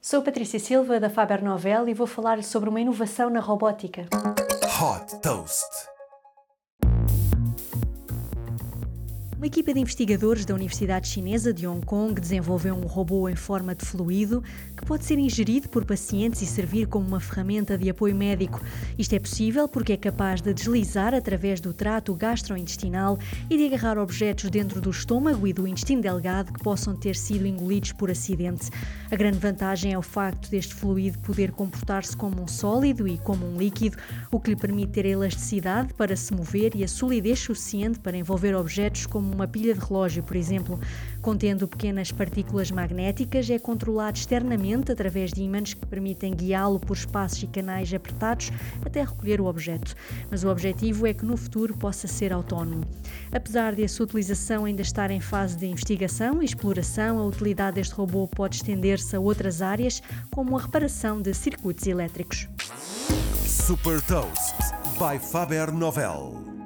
Sou Patrícia Silva da Faber Novel e vou falar sobre uma inovação na robótica. Hot Toast. Uma equipa de investigadores da Universidade Chinesa de Hong Kong desenvolveu um robô em forma de fluido que pode ser ingerido por pacientes e servir como uma ferramenta de apoio médico. Isto é possível porque é capaz de deslizar através do trato gastrointestinal e de agarrar objetos dentro do estômago e do intestino delgado que possam ter sido engolidos por acidente. A grande vantagem é o facto deste fluido poder comportar-se como um sólido e como um líquido, o que lhe permite ter a elasticidade para se mover e a solidez suficiente para envolver objetos como uma pilha de relógio, por exemplo, contendo pequenas partículas magnéticas, é controlado externamente através de ímãs que permitem guiá-lo por espaços e canais apertados até recolher o objeto. Mas o objetivo é que no futuro possa ser autónomo. Apesar de a sua utilização ainda estar em fase de investigação e exploração, a utilidade deste robô pode estender-se a outras áreas, como a reparação de circuitos elétricos. Super Toast by Faber Novel.